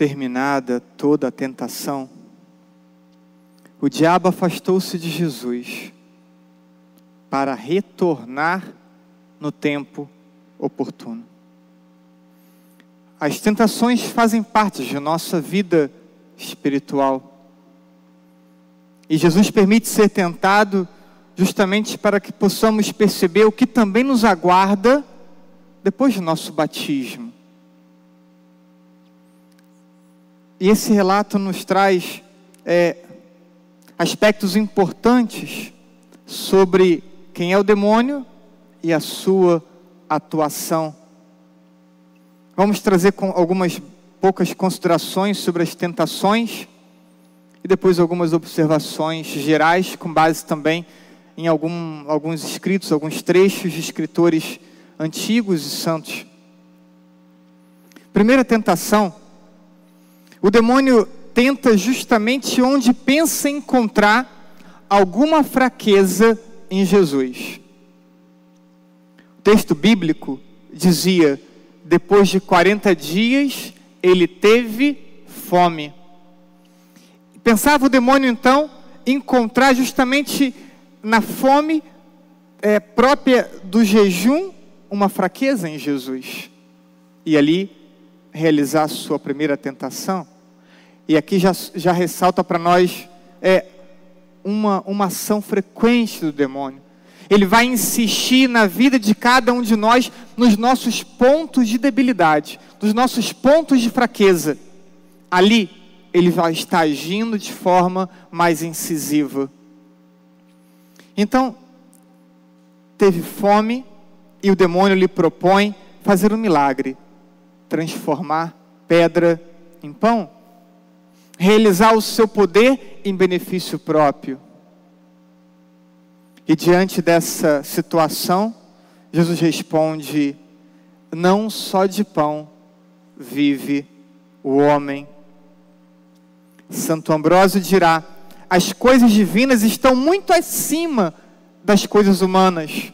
terminada toda a tentação, o diabo afastou-se de Jesus para retornar no tempo oportuno. As tentações fazem parte de nossa vida espiritual. E Jesus permite ser tentado justamente para que possamos perceber o que também nos aguarda depois do nosso batismo. E esse relato nos traz é, aspectos importantes sobre quem é o demônio e a sua atuação. Vamos trazer algumas poucas considerações sobre as tentações e depois algumas observações gerais, com base também em algum, alguns escritos, alguns trechos de escritores antigos e santos. Primeira tentação: o demônio tenta justamente onde pensa encontrar alguma fraqueza em Jesus. O texto bíblico dizia: depois de 40 dias, ele teve fome. Pensava o demônio então encontrar justamente na fome é, própria do jejum uma fraqueza em Jesus e ali realizar sua primeira tentação. E aqui já, já ressalta para nós é, uma, uma ação frequente do demônio. Ele vai insistir na vida de cada um de nós, nos nossos pontos de debilidade, nos nossos pontos de fraqueza. Ali, ele vai estar agindo de forma mais incisiva. Então, teve fome e o demônio lhe propõe fazer um milagre, transformar pedra em pão, realizar o seu poder em benefício próprio. E diante dessa situação, Jesus responde: Não só de pão vive o homem. Santo Ambrósio dirá: As coisas divinas estão muito acima das coisas humanas.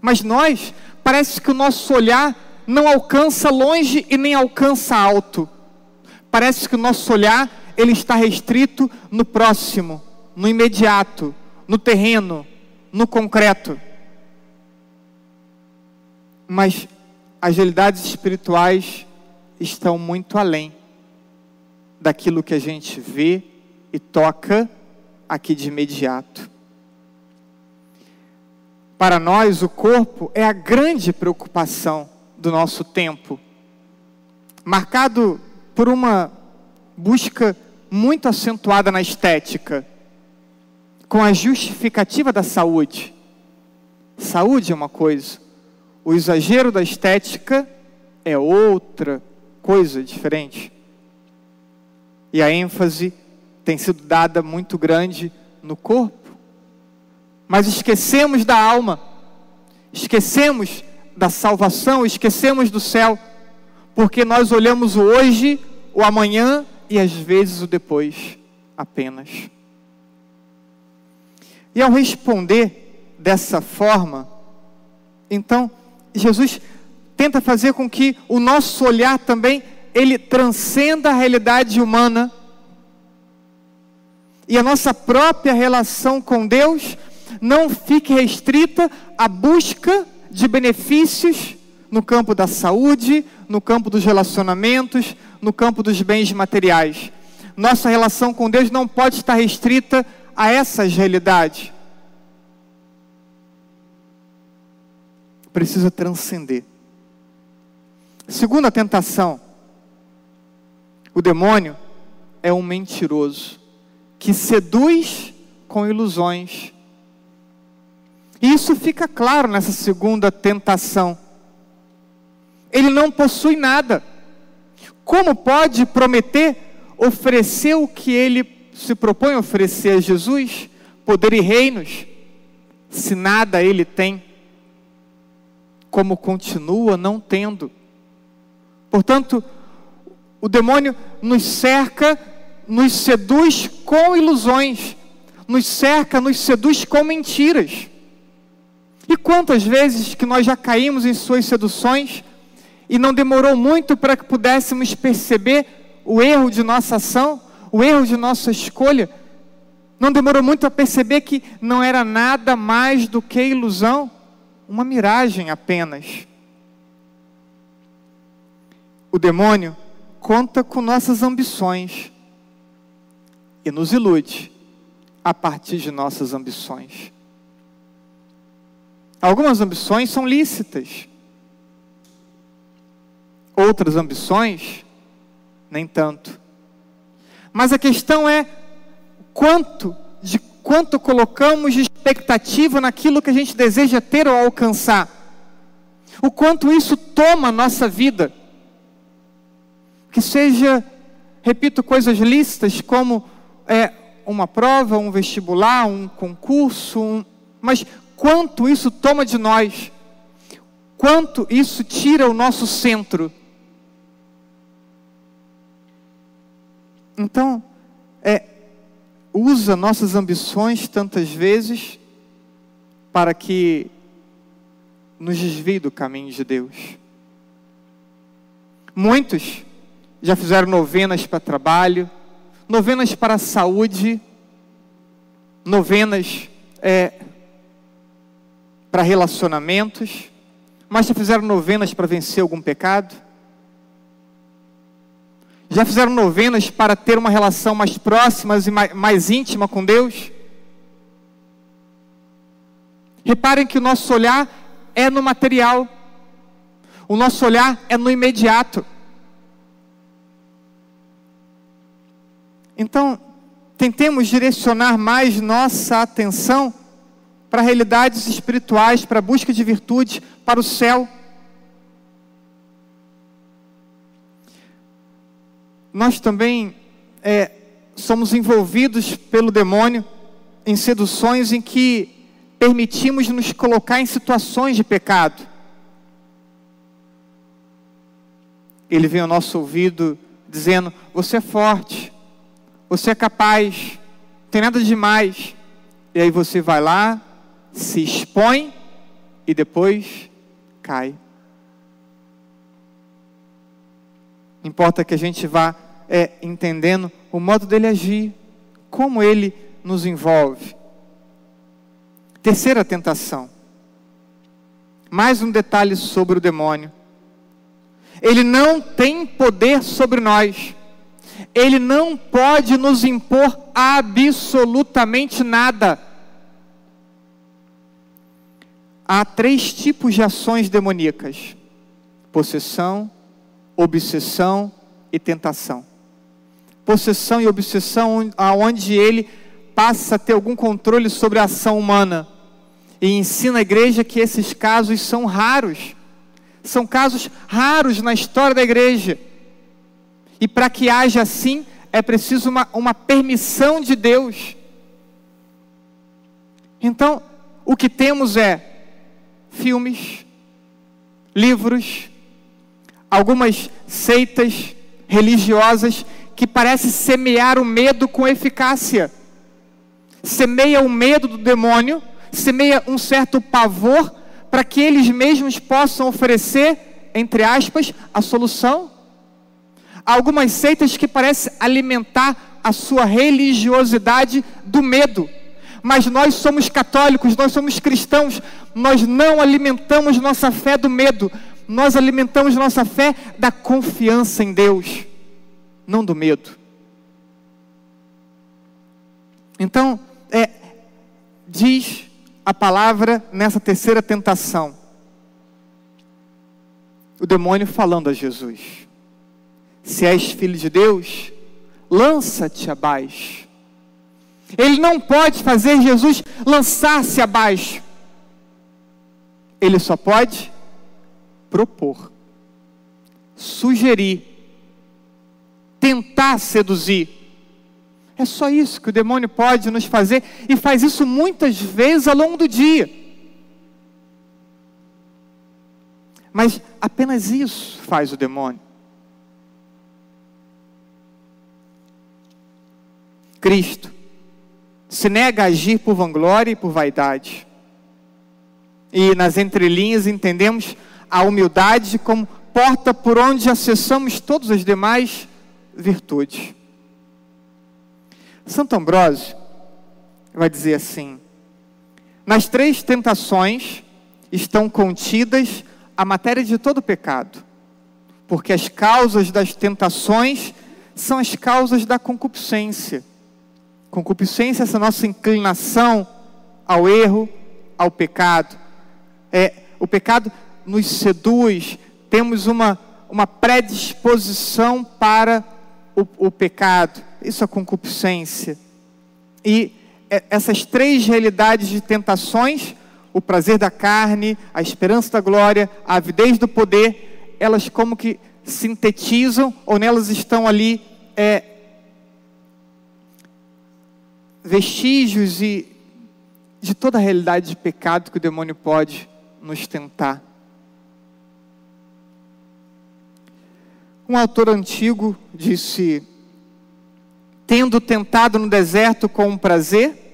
Mas nós, parece que o nosso olhar não alcança longe e nem alcança alto. Parece que o nosso olhar ele está restrito no próximo, no imediato, no terreno, no concreto. Mas as realidades espirituais estão muito além daquilo que a gente vê e toca aqui de imediato. Para nós, o corpo é a grande preocupação do nosso tempo, marcado por uma busca muito acentuada na estética com a justificativa da saúde. Saúde é uma coisa, o exagero da estética é outra coisa diferente. E a ênfase tem sido dada muito grande no corpo, mas esquecemos da alma, esquecemos da salvação, esquecemos do céu, porque nós olhamos o hoje, o amanhã e às vezes o depois apenas. E ao responder dessa forma, então Jesus tenta fazer com que o nosso olhar também ele transcenda a realidade humana e a nossa própria relação com Deus não fique restrita à busca de benefícios no campo da saúde, no campo dos relacionamentos, no campo dos bens materiais. Nossa relação com Deus não pode estar restrita a essas realidades. Precisa transcender. Segunda tentação: o demônio é um mentiroso que seduz com ilusões. E isso fica claro nessa segunda tentação. Ele não possui nada. Como pode prometer oferecer o que ele se propõe a oferecer a Jesus, poder e reinos, se nada ele tem, como continua não tendo. Portanto, o demônio nos cerca, nos seduz com ilusões, nos cerca, nos seduz com mentiras. E quantas vezes que nós já caímos em suas seduções E não demorou muito para que pudéssemos perceber o erro de nossa ação, o erro de nossa escolha. Não demorou muito a perceber que não era nada mais do que ilusão, uma miragem apenas. O demônio conta com nossas ambições e nos ilude a partir de nossas ambições. Algumas ambições são lícitas, outras ambições, nem tanto. Mas a questão é quanto de quanto colocamos de expectativa naquilo que a gente deseja ter ou alcançar. O quanto isso toma a nossa vida. Que seja, repito, coisas lícitas como é, uma prova, um vestibular, um concurso, um, mas quanto isso toma de nós, quanto isso tira o nosso centro. Então, é, usa nossas ambições tantas vezes para que nos desvie do caminho de Deus. Muitos já fizeram novenas para trabalho, novenas para saúde, novenas é, para relacionamentos, mas já fizeram novenas para vencer algum pecado? Já fizeram novenas para ter uma relação mais próxima e mais, íntima com Deus? Reparem que o nosso olhar é no material, o nosso olhar é no imediato. Então, tentemos direcionar mais nossa atenção para realidades espirituais, para a busca de virtude, para o céu. Nós também é, somos envolvidos pelo demônio em seduções em que permitimos nos colocar em situações de pecado. Ele vem ao nosso ouvido dizendo: Você é forte, você é capaz, não tem nada demais. E aí você vai lá, se expõe e depois cai. Importa que a gente vá é, entendendo o modo dele agir, como ele nos envolve. Terceira tentação. Mais um detalhe sobre o demônio. Ele não tem poder sobre nós. Ele não pode nos impor absolutamente nada. há três tipos de ações demoníacas: possessão, obsessão e tentação. Possessão e obsessão, aonde ele passa a ter algum controle sobre a ação humana. E ensina a igreja que esses casos são raros. São casos raros na história da igreja. E para que haja assim, é preciso uma, uma permissão de Deus. Então, o que temos é filmes, livros, algumas seitas religiosas que parecem semear o medo com eficácia. Semeia o medo do demônio, semeia um certo pavor para que eles mesmos possam oferecer, entre aspas, a solução. Algumas seitas que parecem alimentar a sua religiosidade do medo mas nós somos católicos, nós somos cristãos, nós não alimentamos nossa fé do medo, nós alimentamos nossa fé da confiança em Deus, não do medo. Então, é, diz a palavra nessa terceira tentação, o demônio falando a Jesus: Se és filho de Deus, lança-te abaixo ele não pode fazer Jesus lançar-se abaixo. Ele só pode propor, sugerir, tentar seduzir. É só isso que o demônio pode nos fazer e faz isso muitas vezes ao longo do dia. Mas apenas isso faz o demônio. Cristo se nega a agir por vanglória e por vaidade. E nas entrelinhas entendemos a humildade como porta por onde acessamos todas as demais virtudes. Santo Ambrósio vai dizer assim: nas três tentações estão contidas a matéria de todo pecado, porque as causas das tentações são as causas da concupiscência. Concupiscência é essa nossa inclinação ao erro, ao pecado. É, o pecado nos seduz, temos uma, uma predisposição para o, o pecado. Isso é concupiscência. E é, essas três realidades de tentações, o prazer da carne, a esperança da glória, a avidez do poder, elas como que sintetizam, ou nelas estão ali é, vestígios e de toda a realidade de pecado que o demônio pode nos tentar. Um autor antigo disse: Tendo tentado no deserto com prazer,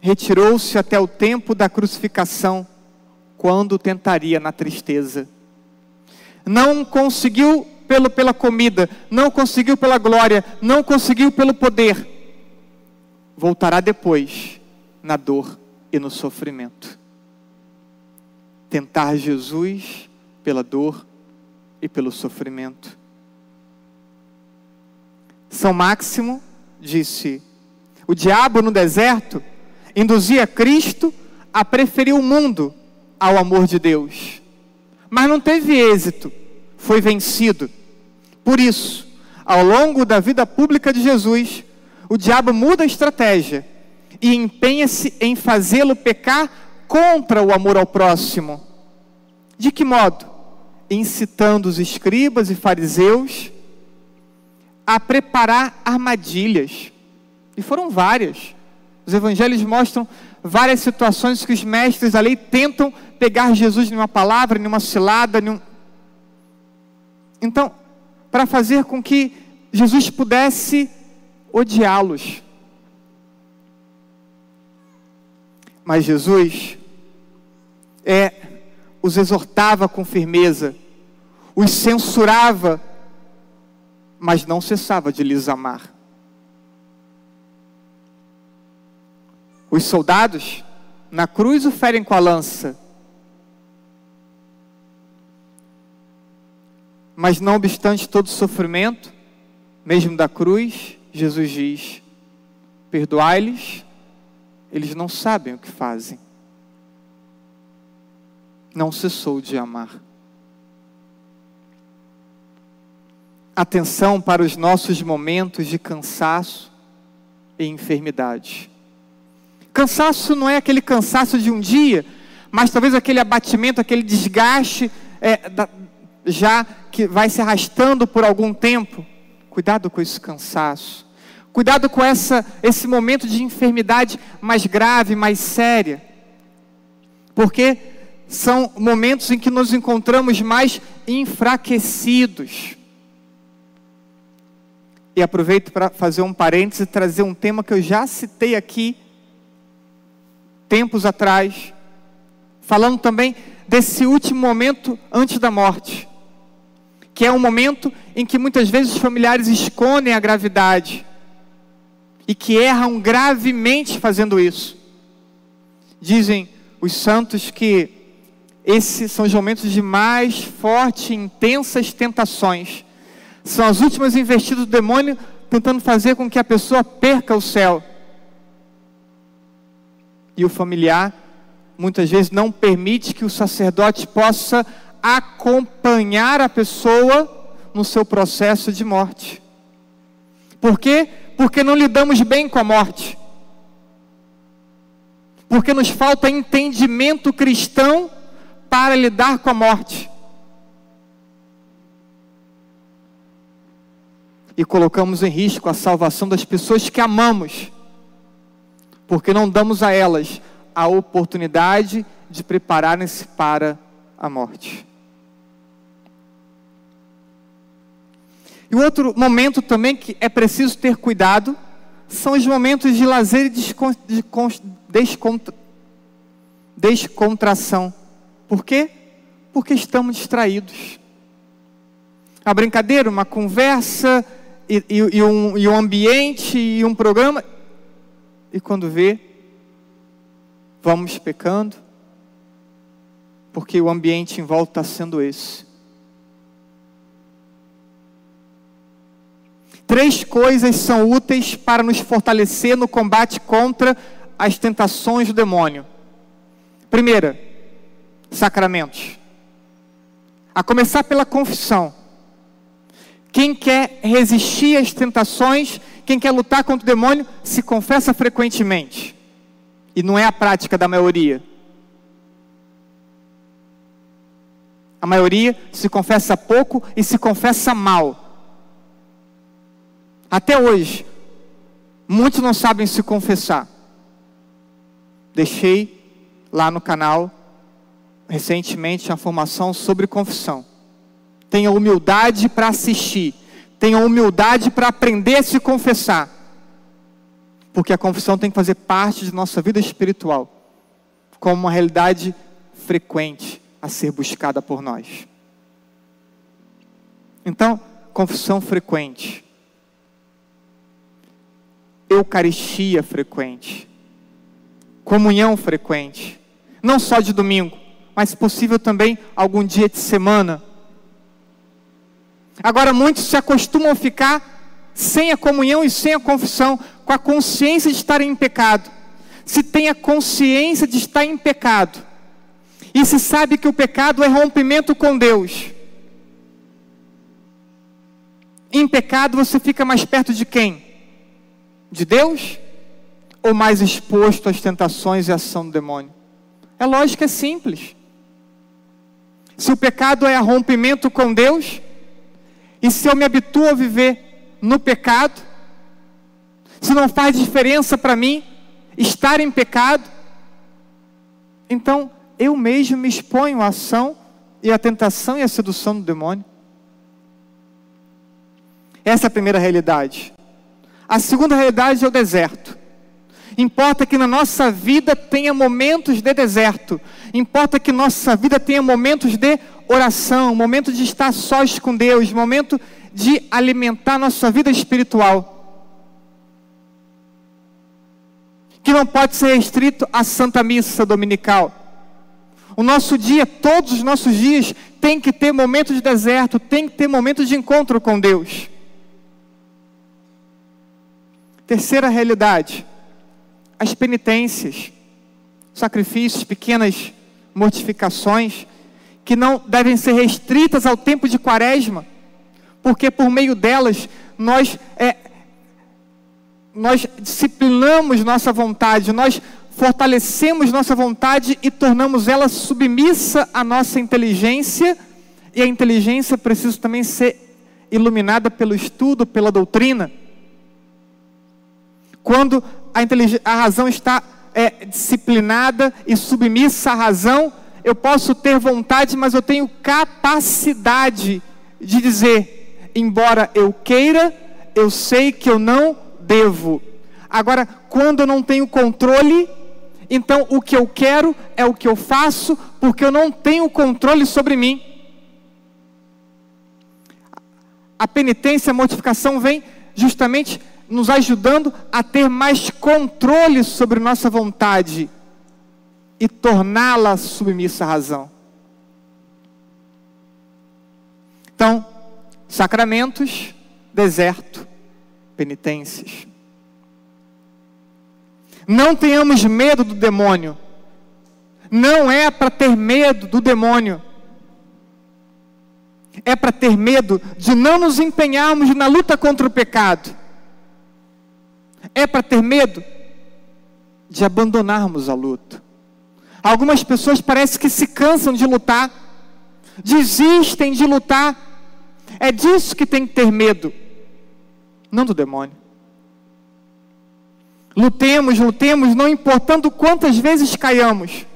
retirou-se até o tempo da crucificação, quando tentaria na tristeza. Não conseguiu pelo, pela comida, não conseguiu pela glória, não conseguiu pelo poder. Voltará depois na dor e no sofrimento. Tentar Jesus pela dor e pelo sofrimento. São Máximo disse: o diabo no deserto induzia Cristo a preferir o mundo ao amor de Deus, mas não teve êxito, foi vencido. Por isso, ao longo da vida pública de Jesus, o diabo muda a estratégia e empenha-se em fazê-lo pecar contra o amor ao próximo. De que modo? Incitando os escribas e fariseus a preparar armadilhas. E foram várias. Os evangelhos mostram várias situações que os mestres da lei tentam pegar Jesus numa palavra, numa cilada, num... Então, para fazer com que Jesus pudesse odiá-los. Mas Jesus os exortava com firmeza, os censurava, mas não cessava de lhes amar. Os soldados na cruz o ferem com a lança, Mas não obstante todo sofrimento, mesmo da cruz, Jesus diz: Perdoai-lhes, eles não sabem o que fazem. Não cessou de amar. Atenção para os nossos momentos de cansaço e enfermidade. Cansaço não é aquele cansaço de um dia, mas talvez aquele abatimento, aquele desgaste é, da, já que vai se arrastando por algum tempo, cuidado com esse cansaço. Cuidado com essa, esse momento de enfermidade mais grave, mais séria. Porque são momentos em que nos encontramos mais enfraquecidos. E aproveito para fazer um parêntese e trazer um tema que eu já citei aqui tempos atrás, falando também desse último momento antes da morte que é um momento em que muitas vezes os familiares escondem a gravidade e que erram gravemente fazendo isso. Dizem os santos que esses são os momentos de mais fortes e intensas tentações. São as últimas investidas do demônio tentando fazer com que a pessoa perca o céu. E o familiar muitas vezes não permite que o sacerdote possa acompanhar a pessoa no seu processo de morte. Por quê? Porque não lidamos bem com a morte. Porque nos falta entendimento cristão para lidar com a morte. E colocamos em risco a salvação das pessoas que amamos, porque não damos a elas a oportunidade de prepararem-se para a morte. E outro momento também que é preciso ter cuidado são os momentos de lazer e descontra... descontração. Por quê? Porque estamos distraídos. uma brincadeira, uma conversa, e, e, e, um, e um ambiente, e um programa. E quando vê, vamos pecando, porque o ambiente em volta está sendo esse. Três coisas são úteis para nos fortalecer no combate contra as tentações do demônio. Primeira, sacramentos. A começar pela confissão. Quem quer resistir às tentações, quem quer lutar contra o demônio, se confessa frequentemente. E não é a prática da maioria. A maioria se confessa pouco e se confessa mal. Até hoje, muitos não sabem se confessar. Deixei lá no canal recentemente uma formação sobre confissão. Tenha humildade para assistir. Tenha humildade para aprender a se confessar. Porque a confissão tem que fazer parte de nossa vida espiritual, como uma realidade frequente a ser buscada por nós. Então, confissão frequente Eucaristia frequente, comunhão frequente, não só de domingo, mas possível também algum dia de semana. Agora, muitos se acostumam a ficar sem a comunhão e sem a confissão, com a consciência de estar em pecado. Se tem a consciência de estar em pecado, e se sabe que o pecado é rompimento com Deus, em pecado você fica mais perto de quem? de Deus ou mais exposto às tentações e ação do demônio? É lógico, é simples. Se o pecado é rompimento com Deus, e se eu me habituo a viver no pecado, se não faz diferença para mim estar em pecado, então eu mesmo me exponho à ação e à tentação e à sedução do demônio. Essa é a primeira realidade. A segunda realidade é o deserto. Importa que na nossa vida tenha momentos de deserto. Importa que nossa vida tenha momentos de oração, momento de estar sós com Deus, momento de alimentar nossa vida espiritual. Que não pode ser restrito à Santa Missa Dominical. O nosso dia, todos os nossos dias, tem que ter momentos de deserto, tem que ter momentos de encontro com Deus. Terceira realidade, as penitências, sacrifícios, pequenas mortificações, que não devem ser restritas ao tempo de quaresma, porque por meio delas nós, é, nós disciplinamos nossa vontade, nós fortalecemos nossa vontade e tornamos ela submissa à nossa inteligência, e a inteligência precisa também ser iluminada pelo estudo, pela doutrina. Quando a, a razão está é, disciplinada e submissa à razão, eu posso ter vontade, mas eu tenho capacidade de dizer, embora eu queira, eu sei que eu não devo. Agora, quando eu não tenho controle, então o que eu quero é o que eu faço, porque eu não tenho controle sobre mim. A penitência, a mortificação vem justamente nos ajudando a ter mais controle sobre nossa vontade e torná-la submissa à razão. Então, sacramentos, deserto, penitências. Não tenhamos medo do demônio. Não é para ter medo do demônio. É para ter medo de não nos empenharmos na luta contra o pecado é para ter medo de abandonarmos a luta. Algumas pessoas parecem que se cansam de lutar, desistem de lutar. É disso que tem que ter medo, não do demônio. Lutemos, lutemos, não importando quantas vezes caiamos.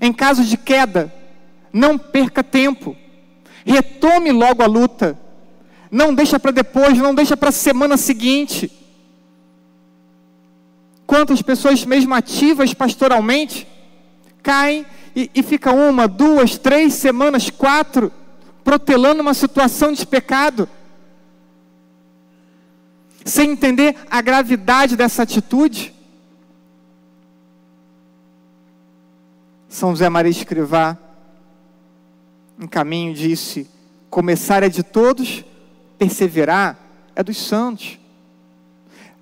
Em caso de queda, não perca tempo. Retome logo a luta. Não deixa para depois, não deixa para a semana seguinte. Quantas pessoas, mesmo ativas pastoralmente, caem e, e ficam uma, duas, três semanas, quatro, protelando uma situação de pecado, sem entender a gravidade dessa atitude. São José Maria Escrivá, em caminho, disse: começar é de todos, perseverar é dos santos.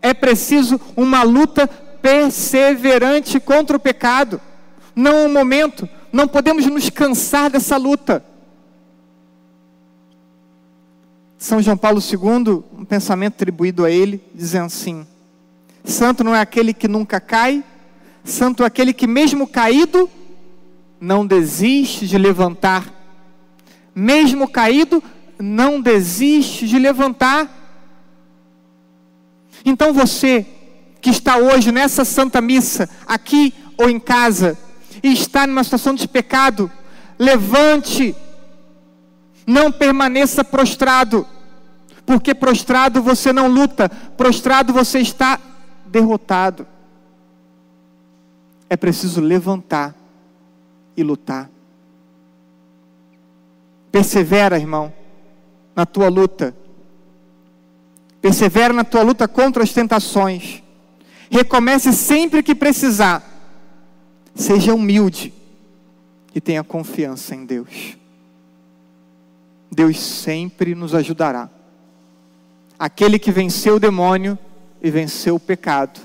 É preciso uma luta perseverante contra o pecado. Não um momento, não podemos nos cansar dessa luta. São João Paulo II, um pensamento atribuído a ele, dizendo assim: Santo não é aquele que nunca cai, santo é aquele que, mesmo caído, não desiste de levantar. Mesmo caído, não desiste de levantar. Então você que está hoje nessa santa missa, aqui ou em casa, e está numa situação de pecado, levante, não permaneça prostrado, porque prostrado você não luta, prostrado você está derrotado. É preciso levantar e lutar. Persevera, irmão, na tua luta. Persevera na tua luta contra as tentações. Recomece sempre que precisar. Seja humilde e tenha confiança em Deus. Deus sempre nos ajudará. Aquele que venceu o demônio e venceu o pecado,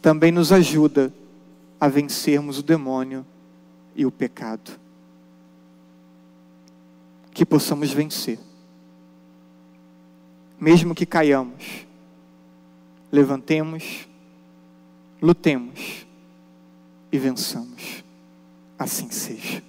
também nos ajuda a vencermos o demônio e o pecado. Que possamos vencer. Mesmo que caiamos, levantemos, lutemos e vençamos. Assim seja.